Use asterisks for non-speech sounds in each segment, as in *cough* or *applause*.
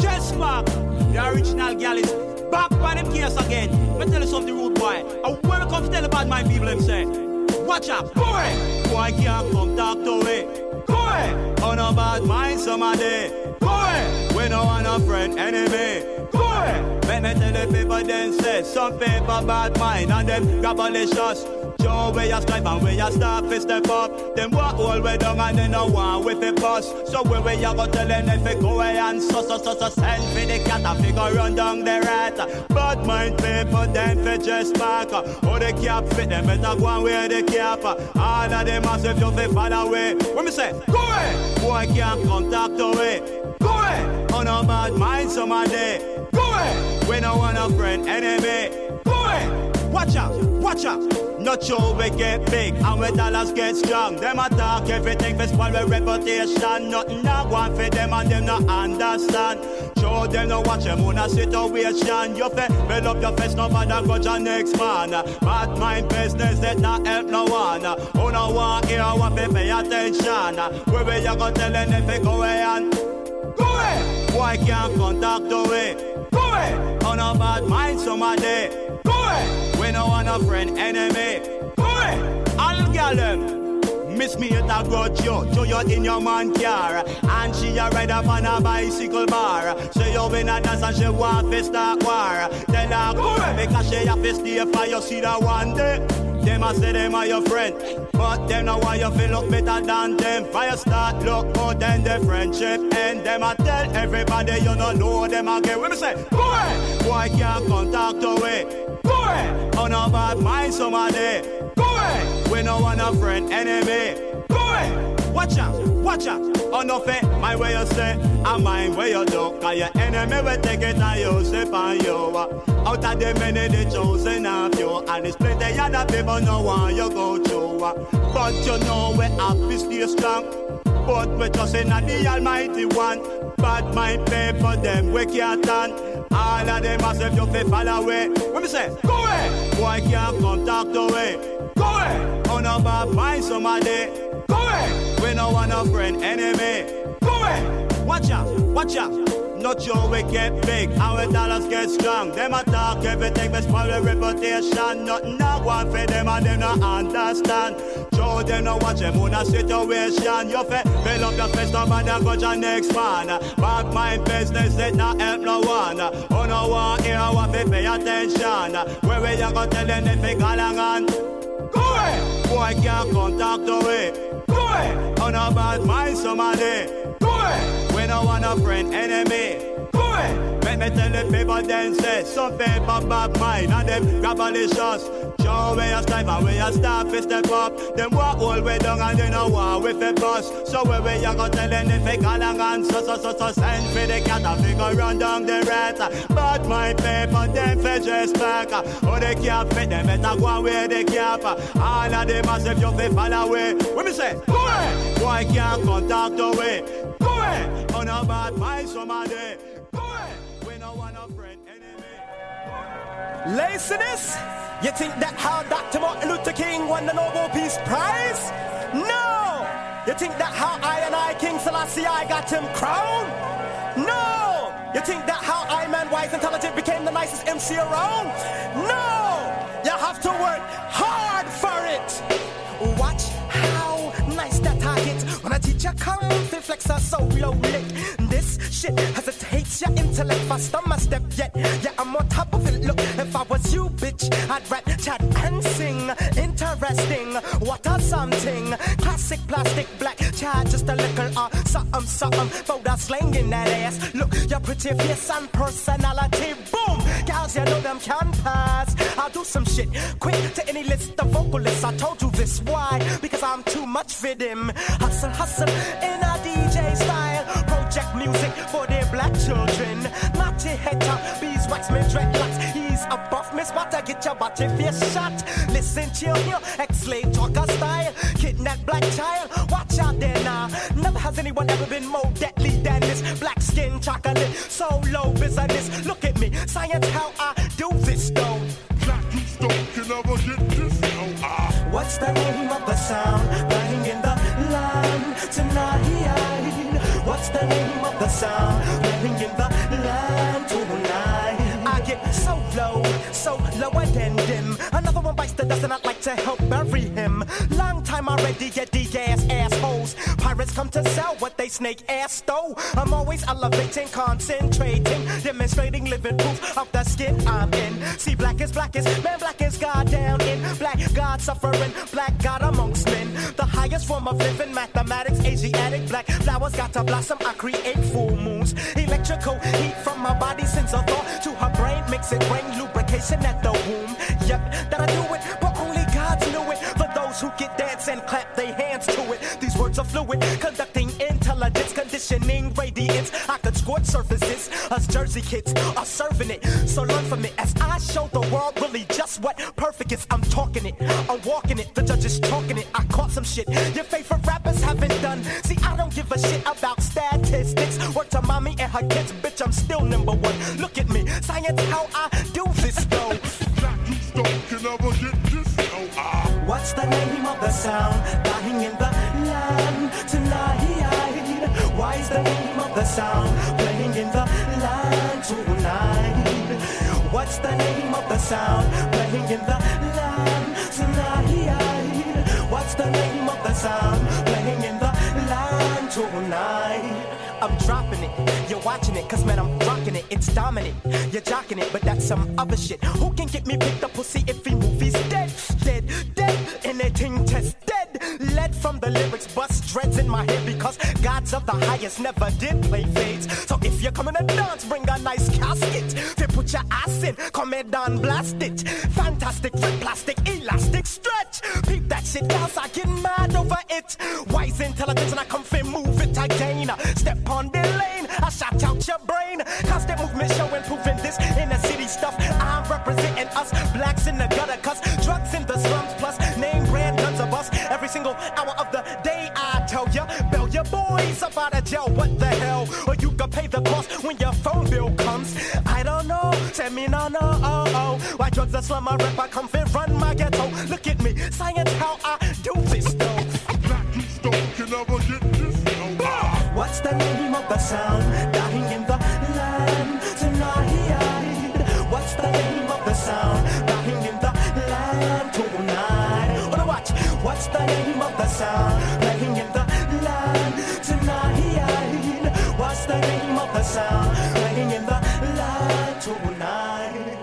Just back. The original gal is back by them case again. Me tell you something, rude boy. I I come tell about my people, them say, watch out, boy. Boy can't come talk to me. Boy, on oh, a bad mind somebody. Boy, we no want a friend, enemy. Boy, let me tell the people then say, some people bad mind and them gabalicious. Joe, where you strive and where you start to step up. Them walk all way down and then no one with a bus. So where we you go tell them if go away and so so so so send for the cat and figure run down the rat. Bad mind people them for just back. Oh the cap fit them better go and wear the cap. All of them massive you fi follow away. When me say go away, boy can't contact away. Go away, on a bad mind somebody. Go away, we no want a friend enemy. Watch out, watch out. Not sure we get big and we dollars get strong. Them attack everything for spoil our reputation. Nothing I want for them and them not understand. Show them no watch them on a situation. You fe build up your face, no matter go your next man. Bad mind business that not help no one. Who no want hear what fi pay attention. Where we you go tell them if go away and go away. Why can't contact away? Go away. On a bad mind somebody. Go away. We no want a friend, enemy. Boy, all gal them. Um, miss me at a got you, to you in your man car And she a ride up on a bicycle bar Say you in a dance and she want to start war Tell her go because she have to stay for you see that one day them a say them are your friend, but them know why you feel look better than them. Fire start look more than the friendship, and them a tell everybody you don't know them again. Me say, boy, boy can't contact away. Boy, on a bad mind somebody. Boy, we no want a friend enemy. Boy, watch out, watch out. On no fit, my way you say, and mine where you do. Cause your enemy will take it and use it on you. Out of the many, they chosen of you. And it's plenty other people no want you go through. But you know we have to stay strong. But we just in the Almighty One. Bad mind pay for them, we can't stand. All of them myself you fi fall away. When me say, go away, boy can't come talk away. Go away, oh, on a bad mind somebody. Go away, we no want a friend enemy. Go away, watch out, watch out. Not sure we get big, our dollars get strong. Them attack everything, but spoil the reputation. Nothing I want for them and them not understand. Show them no watch them on a situation. You fe build up your face, no man go your next man. Back my business, that not help no one. Oh no one here, I want to pay attention. Where we you go tell them if they call on? Go away, boy can't contact away. Go away, on a bad mind somebody. Go we no want a friend enemy. Away. Let me tell the people then say Some people bad mind. And them gabalicious Show where you strive and where you start to step up. Them walk all way down and they know war with a bus So where we you go tell them if they call and so so so so Send for the cat and figure run down the rat. But my people them for just back Oh they can't fit them better go and wear the cap. All of them as if you fi fall away. When me say? Go away. Boy can't contact away? Go away. On a bad mind somebody Listen this. You think that how Dr. Martin Luther King won the Nobel Peace Prize? No! You think that how I and I, King Selassie, I got him crowned? No! You think that how I, man, wise, intelligent, became the nicest MC around? No! You have to work hard for it. Watch nice that I get when a teacher comes to flex her solo lick. This shit hesitates your intellect faster my step yet. Yeah, I'm on top of it. Look, if I was you, bitch, I'd rap, chat, and sing. Interesting, what a something. Classic plastic black Child, just a little uh, something, something. For that slang in that ass. Look, your pretty face and personality, boom. Gals, you know them can pass. I'll do some shit quick to any list of vocalists. I told you this, why? Because I'm too much for them. Hustle, hustle in a DJ style. Project music for their black children. Your head top, beeswax, me dreadlocks. He's a buff, miss, but I get your body face shot. Listen, chill your ex-slave talker style that black child. Watch out there now. Never has anyone ever been more deadly than this. Black skin, chocolate, so low business. Look at me, science, how I do this though. Black you stone can never get this. What's the name of the sound playing in the line tonight? What's the name of the sound playing in the line tonight? I get so low, so lower than dim. Another one bites the dust, and I'd like to help time already, get the gas assholes. Pirates come to sell what they snake ass stole. I'm always elevating, concentrating, demonstrating living proof of the skin I'm in. See, black is black is, man, black is God down in. Black God suffering, black God amongst men. The highest form of living, mathematics, Asiatic, black flowers got to blossom. I create full moons. Electrical heat from my body sends a thought to her brain, makes it rain, lubrication at the womb. Yep, that I do it, those who get dance and clap their hands to it, these words are fluid, conducting intelligence, conditioning radiance. I could scorch surfaces. Us Jersey kids are serving it, so learn from it as I show the world really just what perfect is. I'm talking it, I'm walking it. The judge is talking it. I caught some shit your favorite rappers haven't done. See, I don't give a shit about statistics. Work to mommy and her kids, bitch. I'm still number one. Look at me, science, how I sound dying in the land tonight? Why is the name of the sound playing in the land tonight? What's the name of the sound playing in the land tonight? What's the name of the sound playing in the land tonight? I'm dropping it, you're watching it, cause man, I'm rocking it, it's dominant. You're jocking it, but that's some other shit. Who can get me picked up pussy if he movies? Dead, the lyrics, bust dreads in my head because gods of the highest never did play fades. So if you're coming to dance, bring a nice casket. Then put your ass in, come and down, blast it. Fantastic, plastic, elastic stretch. Peep that shit, cause I get mad over it. Wise intelligence, and I come fin move it again. Step on the lane, I shout out your brain. Constant movement showing, proving this in the city stuff. I'm representing us, blacks in the out of jail. What the hell? Or you can pay the cost when your phone bill comes. I don't know, tell me no, no, oh, oh. Why drugs are slum, I rap, I come fit, run my ghetto. Look at me, science, how I do this though. Black you stone can never get this. Ah. What's the name of the sound The name of the sound playing in the land tonight?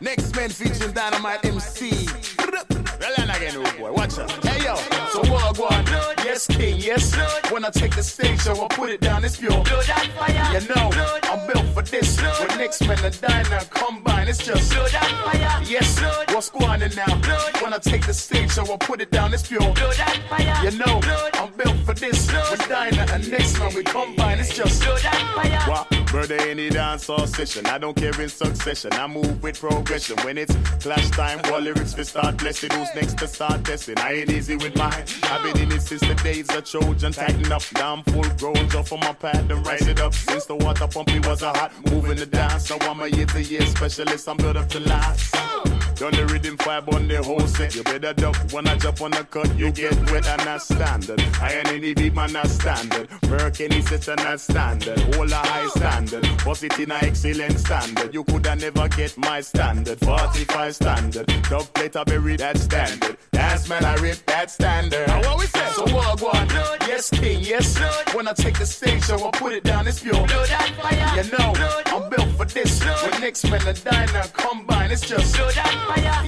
Next man featuring Dynamite MC. Again, oh boy, watch out. Hey yo, so what on? Yes, king, yes. When I take the what's going on now? When I take the stage, so I put it down, it's pure. You know, I'm built for this. With diner and next man, we combine, it's just. What? Birthday any dance or session. I don't care in succession. I move with progression. When it's clash time, all lyrics we start blessing. Who's next to start testing? I ain't easy with mine. I've been in it since the days of Trojan. Tighten up, down full grown. Jump on my pad and rise it up. Since the water pumpy was a hot moving the dance. So I'm a year to year specialist. I'm built up to last. Done the rhythm five on the whole set. You better duck when I jump on the cut. You get wet and that's standard. I ain't any beat man not standard. Merc any system not standard. Hold a high standard. Bust it in a excellent standard. You coulda never get my standard. 45 standard. Dub plate a berry that standard. Dance man I rip that standard. Now what we say? So what go on? Yes king, yes. When I take the stage, so I put it down. It's pure. You know, I'm built for this. When next man and diner combine, it's just.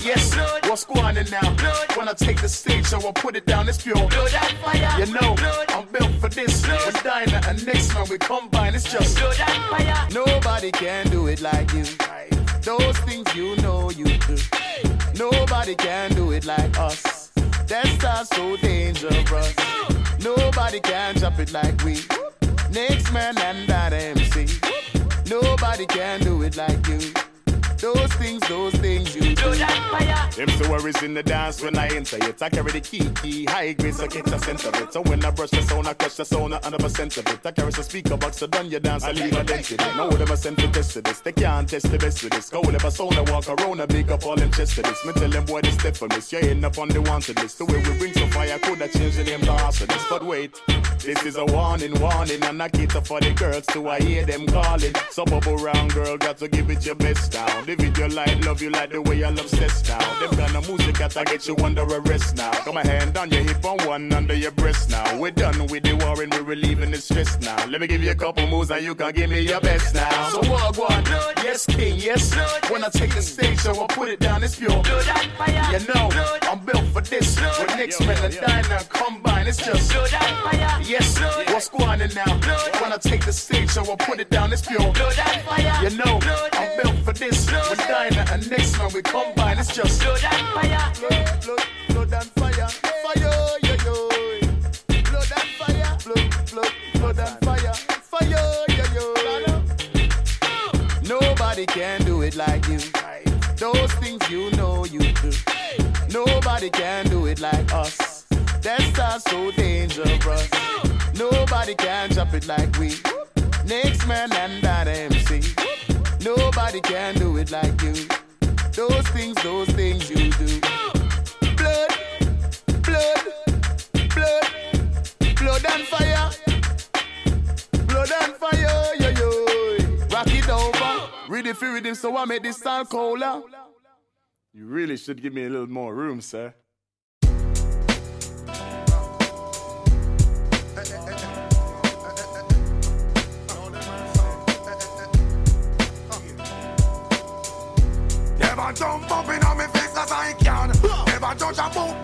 Yes, what's going on now? When I take the stage, so I put it down. It's pure. You know, I'm built for this. When diner and next man we combine, it's just. Nobody can do it like you. Those things you know you do. Nobody can do it like us. That's us so dangerous. Nobody can chop it like we. Next man and that MC. Nobody can do it like you. Those things, those things you do. that Them so worries in the dance when I enter it. I carry the key, key, high grade, so get a sense of it. So when I brush the sound, I crush the sound, 100% of it. I carry the speaker box, so done your dance, I leave a dent in it. No them a send for test to this. They can't test the best with this. Go if a sound, I walk around, I big up all them chest to this. Me tell them boy, they step for this. You end up on the wanted list. The way we bring some fire, could have changed the name to arsonist. But wait, this is a warning, warning, and I cater for the girls too. I hear them calling. So bubble round girl, got to give it your best now. The video light, love you like the way I love sex now. Them kind of music got to get you under arrest now. Got my hand on your hip on one under your breast now. We're done with the war and we're relieving the stress now. Let me give you a couple moves and you can give me your best now. So what, what? Yes, king, yes. When I take the stage, so I put it down, it's pure. You know, I'm built for this. When Nick's men and Diner combine, it's just. Yes, what's going on now? When I take the stage, so I put it down, it's pure. You know, I'm built for Dinah and Nick's man, we combine, it's just. Blood, blood, blood and fire. Fire, yo, yo. Blood and fire. Blood, blood, blood and fire. Fire, yo, yo. Nobody can do it like you. Those things you know you do. Nobody can do it like us. That's star's so dangerous. Nobody can drop it like we. Blood and fire, yo yo. Rock it over. Read it for rhythm, so I make this sound colder. You really should give me a little more room, sir. Never jump up in on me face as I can. Never judge a book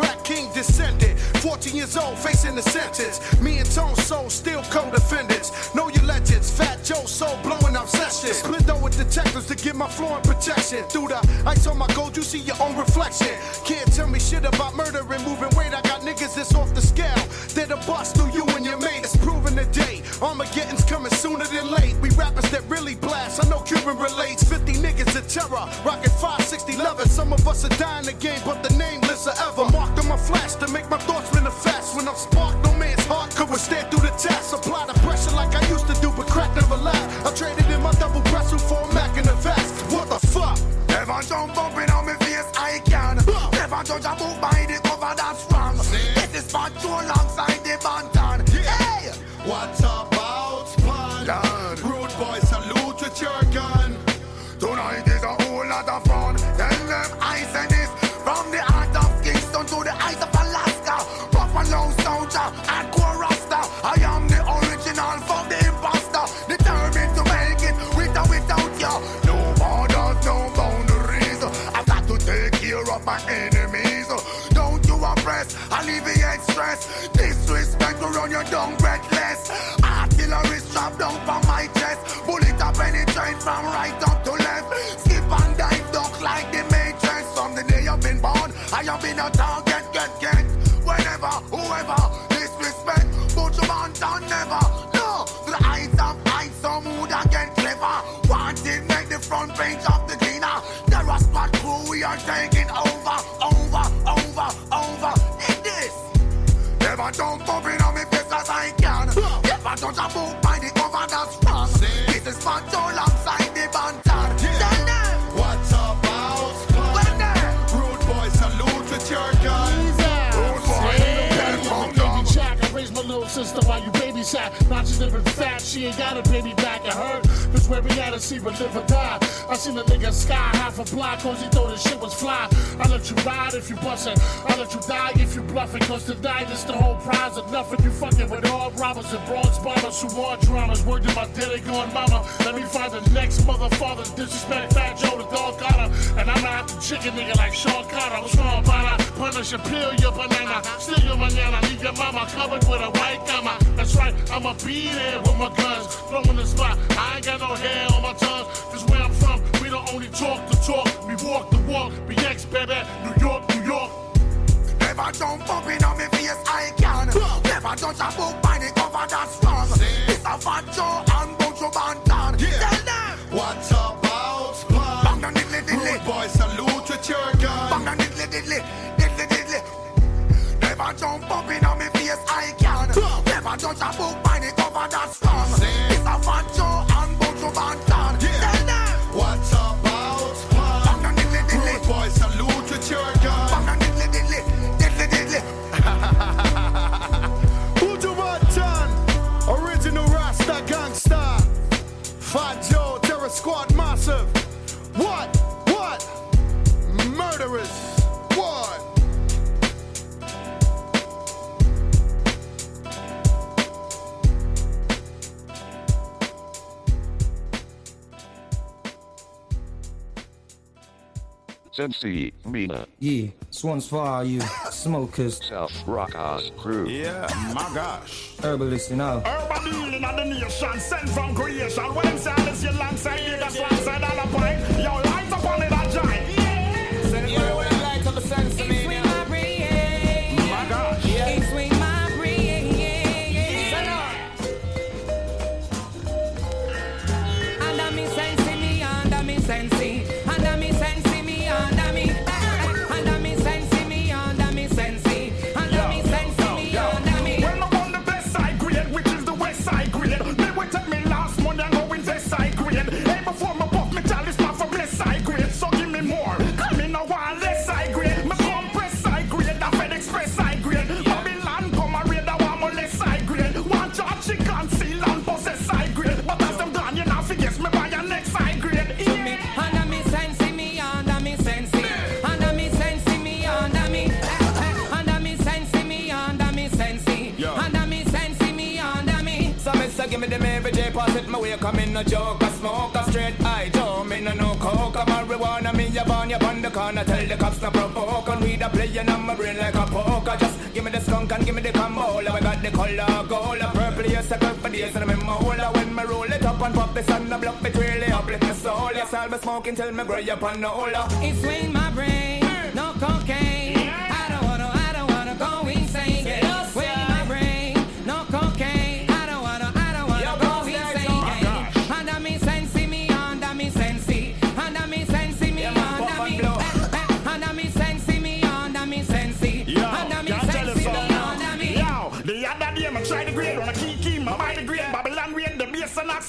Crack King descended. 14 years old, facing the sentence. Me and Tone Soul still co-defendants. Know your legends. Fat Joe Soul blowing up sessions. Split though with detectives to get my floor in protection. Through the ice on my gold, you see your own reflection. Can't tell me shit about murder and moving weight. I got niggas that's off the scale. They're the bust through you and your mate. Armageddon's coming sooner than late. We rappers that really blast. I know Cuban relates. 50 niggas of terror. Rockin' 560 leather. Some of us are dying again, but the nameless are ever. Marked on my flash to make my thoughts manifest. When I'm sparked, to run your down breathless. Artillery strap down from my chest. Bullet a penetrate from right up to left. Skip and dive, duck like the matrix. From the day I've been born, I have been a target, Now she's living fat, she ain't got a baby back at her. This where we gotta see but live or die. I seen a nigga sky half a block cause he thought his shit was fly. I let you ride if you bustin', I let you die if you bluffing. Cause tonight is the whole prize of nothing. You fucking with all robbers and bronze bombers who want dramas. Word to my daddy going mama. Let me find the next mother father disrespect Fat Joe the dog got her. And I'm not the chicken nigga like Sean Carter. What's wrong, Bana? Punish peel your banana. Steal your manana. Leave your mama covered with a white gamma. That's right, I'ma be there with my guns. Throwing the spot. I ain't got no hair on my tongue. Cause where I'm from, we don't only talk the talk. We walk the walk. Be baby. New York, New York. Never jump up in on me face, I can. Never judge a book by the cover that's wrong. It's a fat Joe and Buju Banton. Tell them. What's about plan? Bang down diddly diddly. Rude boy, salute with your gun. Bang diddly diddly. Diddly diddly. Never jump up in Judge a book by the cover that's wrong. It's a fat Joe and Buju Banton. Tell Sensei, Yeah, this one's for all you smokers, *laughs* South Rockers crew. Yeah, my gosh. Herbalist, you know. Urban healing of the nation, sent from creation. When them say this, you alongside, you got alongside all the point. It my way Come in no joke, I smoke a straight eye Joe, me no no coke, a marijuana Me a born, you on the corner. Tell the cops no provoke And we da playing on my brain like a poker. Just give me the skunk and give me the camola We got the color gold, a purple Yes, I go for days and I'm in my hole When me roll it up and pop the sun The block it really uplift my soul. Yes, I'll be smoking till me gray up on the hole It swing my brain, no cocaine.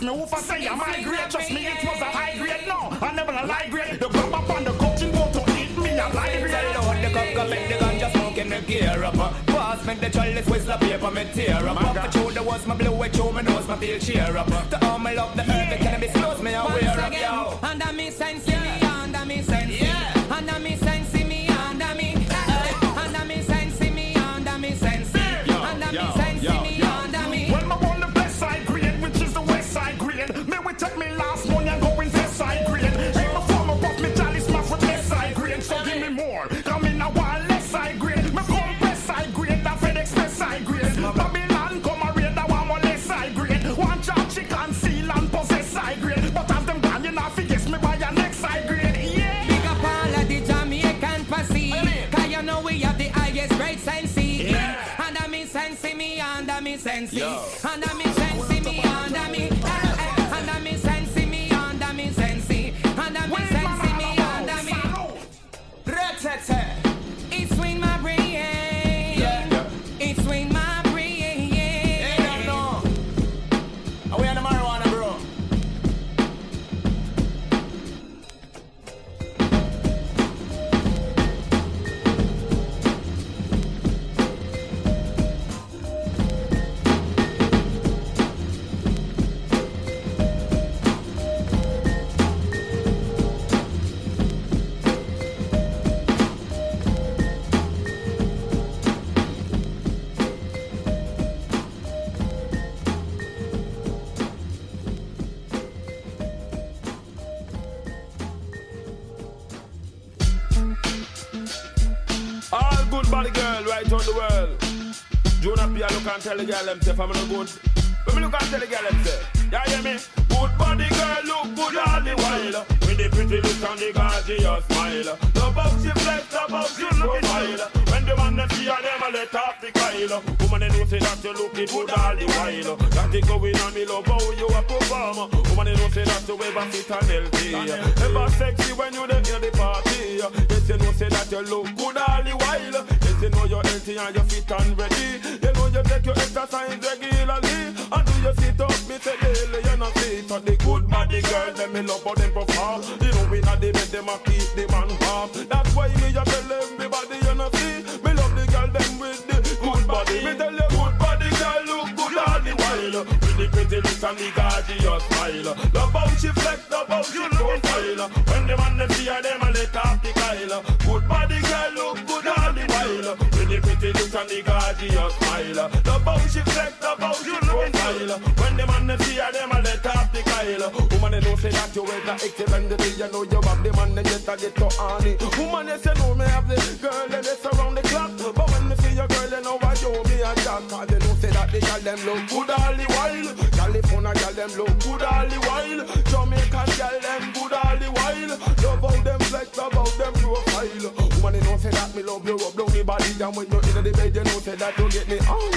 Ask me who for say I'm high grade. Trust me, it was a high grade. No, I never a lie grade. The grab up on the coaching boat to eat me a lie grade. Tell what the cup come make the ganja smoking the gear up Pass me the chalice, whistle paper, me tear up Off the shoulder was my blue, it show me nose, my feel cheer up The arm I love the earth, the cannabis knows me, I wear up, yo under me sense me, under me sense Yeah. under me sense around the world. June up here, look and tell the girl himself I'm no good. Let me look and tell the girl himself. Yeah, hear me? Good body girl, look good all the while. With the pretty lips and the gorgeous smile. No box you flex, no box she wild. When the man them see her, them a let off the guile. Woman they know say that you look good all the while. That it going on me love how you a performer. Woman they know say that you ever fit and healthy. Ever sexy when you dey hear the party. Yes you know say that you look good all the while healthy and you fit and ready. You know you take your exercise regularly. And do you sit up, me say daily, you know see. So the good body girl, them me love how them perform. You know we not the bed, them a keep the man warm. That's why me a tell everybody, you know see. Me love the girl, them with the good body. Me tell you good body girl, look good all the while. With the pretty lips and the gorgeous smile. Love how she flex, love how she profile. When the man them see her, them a let off the Kyle. And the gorgeous smile. Love how she flex, love how she profile. When the man see her, them a let off the Kyle. Woman, they know say that you wear the excellent day. You know you have the man, they get a get honey. Woman, they say no, me have the girl, they surround the clock. But when me see your girl, they know I you me a jack. Cause they know say that the girl them look good all the while. California girl them look good all the while. Jamaican girl them how them profile. Woman, they know say that me love you rub down the body. And when you're in the bed, you know say that you get me on.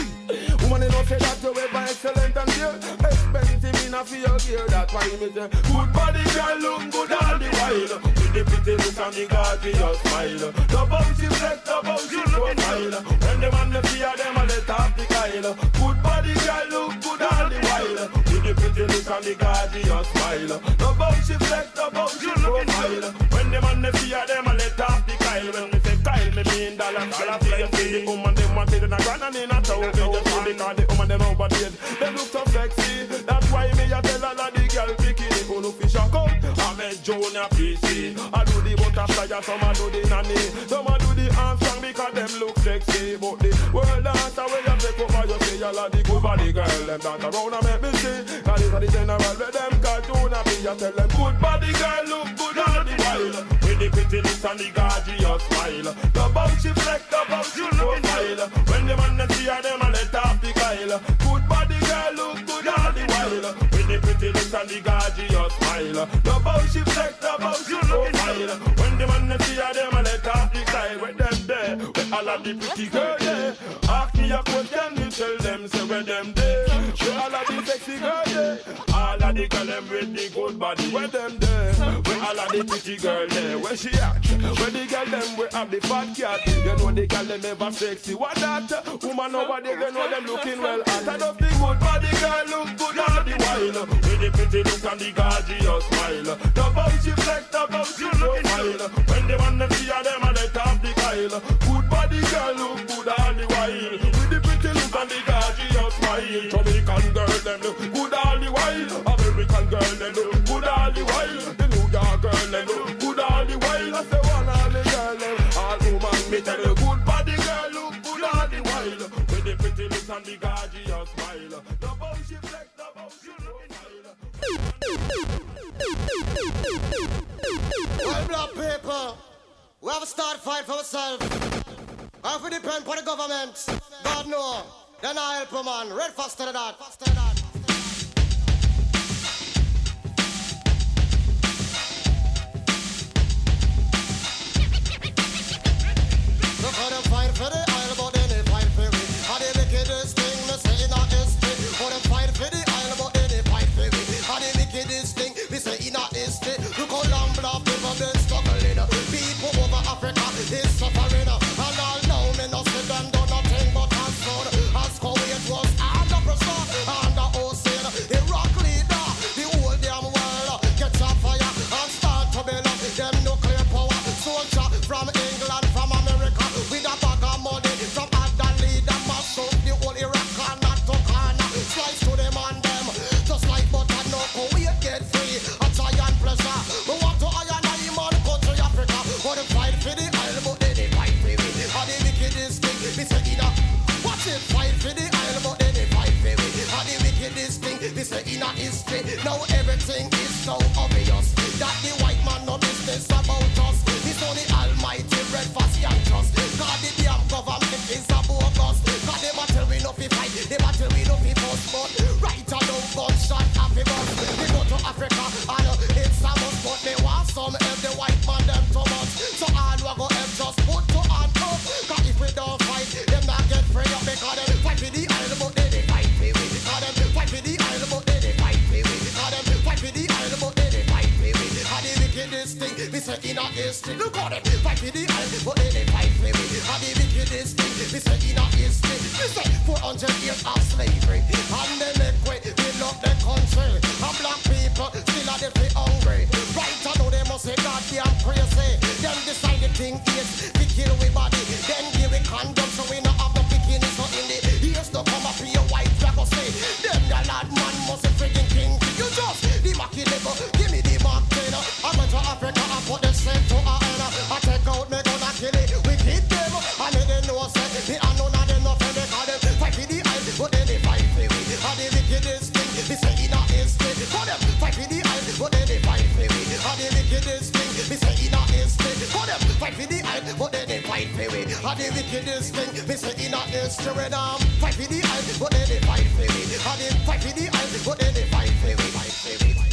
Woman, they know say that you ever excellent and dear. Expensive enough for your gear. That's why me say good body girl look good all the while. With the pretty look and the gorgeous smile. How she flex, how she profile. When the man they see her, them a let off the Kyle. Good body girl look good all the the pretty look and the gorgeous smile. Love how she flex, love how she profile. When the man they see her, them a let off the Kyle. When me say Kyle, me mean dollar. Dollar for you see the woman, them want it in a grand and in a town. Me just see because the woman them overpaid. They look so sexy. That's why me a tell all of the girl bikini who fish a come. I met Junior PC. I do the butterfly, and some I do the nanny. Some I do the Armstrong because them look sexy. But the world dance away you take over, you see all of the good body girl. Them dance around and make me see. Cause it's the general where them cartoon and be. I tell them good body girl look good all the while. With the pretty lips and the gorgeous smile. Smile. The bounce she flex, the bounce she profile. When the man see her, them a let off the Kyle. With them there, with all of the pretty girl there. Ask me a question, me tell them say where them there. With all of the sexy girl there. All of the girl them with the good body. Where them there? With all of the pretty girl there. Where she at? Where the girl them we have the fat cat. You know the girl them ever sexy. What that? Woman nobody you know them looking well. At I love the good body girl look all. With the pretty look and the gorgeous smile. The bounce she flex, the bounce she profile. When the man them see her, them a let off the Kyle. Good body girl look good all the while. With the pretty look and the gorgeous smile. Jamaican girl them look good all the while. American girl them look good all the while. Well, black people, we have to start fight for ourselves. And we depend on the government, God know, then I help a man. Red faster than that. Faster than fight for the isle, but then they fight for me. How the wickedest thing, me a history. Look And the wickedest thing, me say in a history. Now fight for the eye, but then they fight for me. And they fight for the eye, but then they fight for me. Fight for me.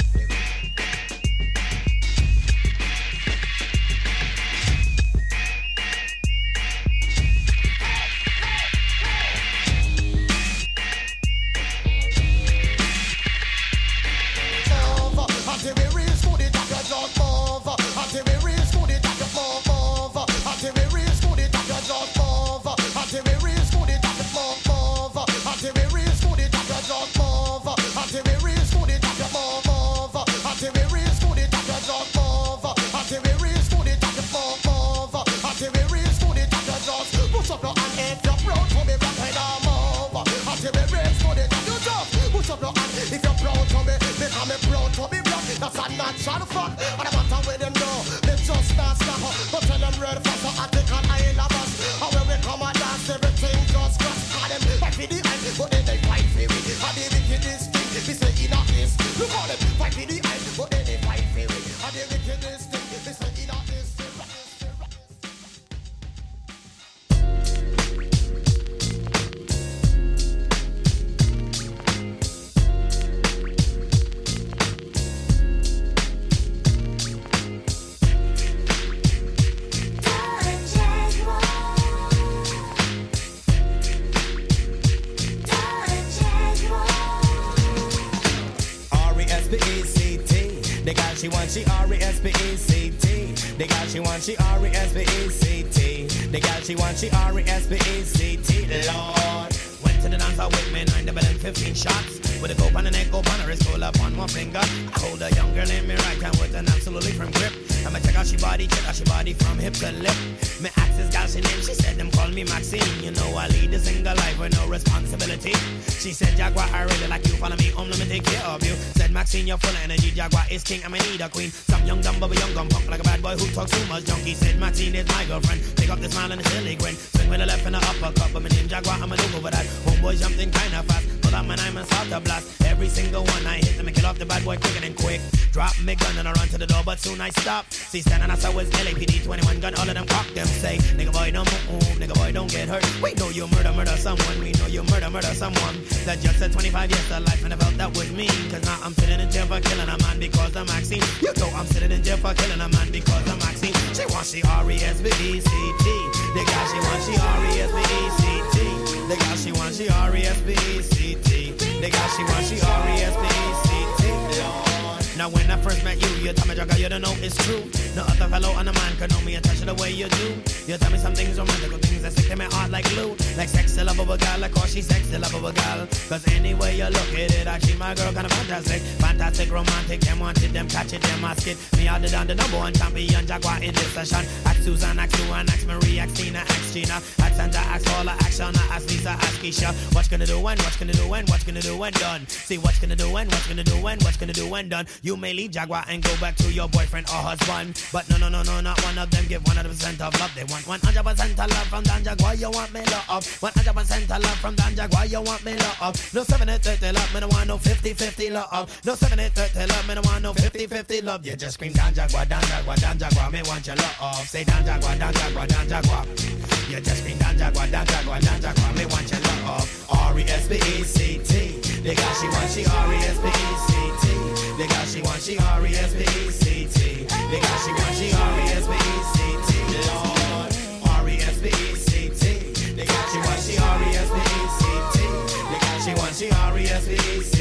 She want, she R-E-S-P-E-C-T. Lord. Went to the dance with me, nine double and 15 shots. With a cope on the neck, cope on her wrist, pull up on one finger. I hold a young girl in me right hand with an absolutely firm grip. I'ma check out she body, check out she body from hip to lip. Me ask this girl she name, she said them call me Maxine. You know I lead a single life with no responsibility. She said Jaguar, I really like you, follow me home, let me take care of you. Said Maxine, you're full of energy, Jaguar is king, I'ma need a queen. Some young dumb bubble, young gun punk like a bad boy who talks too much junkie. Said Maxine is my girlfriend, pick up the smile and the silly grin. Swing with the left and the uppercut, but my name Jaguar, I'ma look over that. Homeboy jumping kinda fast, out my nine and start to blast. Every single one I hit to make it off the bad boy quicker and quick. Drop me gun and I run to the door, but soon I stop. See, standing outside was LAPD 21 gun, all of them cock them say, nigga boy don't move, nigga boy don't get hurt. We know you murder, murder someone, we know you murder, murder someone. That just said 25 years to life and I felt that was me. Cause now I'm sitting in jail for killing a man because I'm Maxine. You know I'm sitting in jail for killing a man because I'm Maxine. She wants she R-E-S-B-E-C-T. The guy she wants she R-E-S-B-E-C-T. The guy she wants she R-E-S-B-E-C-T. The guy she wants she R-E-S-B-E-C-T. Now when I first met you, you told me, Jagger, you don't know it's true. No other fellow on a man could know me touch it the way you do. You tell me some things romantical things that stick to my heart like glue. Like sexy lovable girl, like how she's sexy lovable girl. Cause anyway you look at it, actually my girl kinda fantastic. Fantastic, romantic, them wanted them, catch it, them ask it. Me out the down the number one champion, Jaguar in this session. Ask Susan, ask Luan, ask Marie, ask Tina, ask Gina. Ask Sandra, ask Paula, ask Shauna, ask Lisa, ask Keisha. What's gonna do when, what's gonna do when, what's gonna do when done. See what's gonna do when, what's gonna do when, what's gonna do when done. You may leave Jaguar and go back to your boyfriend or husband. But no, no, no, no, not one of them give 100% of love. They want 100% of love from Dan Jaguar. You want me love. 100% of love from Dan Jaguar. You want me love. No 70 30 love. Me no want no 50 50 love. No 70 30 love. Me no want no 50 50 love. You just scream Dan Jaguar, Dan Jaguar, Dan Jaguar. Me want your love. Say Dan Jaguar, Dan Jaguar, Dan Jaguar. You just scream Dan Jaguar, Dan Jaguar, Dan Jaguar. Me want your love. R-E-S-P-E-C-T. They got she want she R E S B E C T. The girl she want she R E S P C T. The girl she want she R E S P C T. Lord, R E S P C T. The girl she want she R E S P C T. The girl she want she R-E-S-P-E-C-T.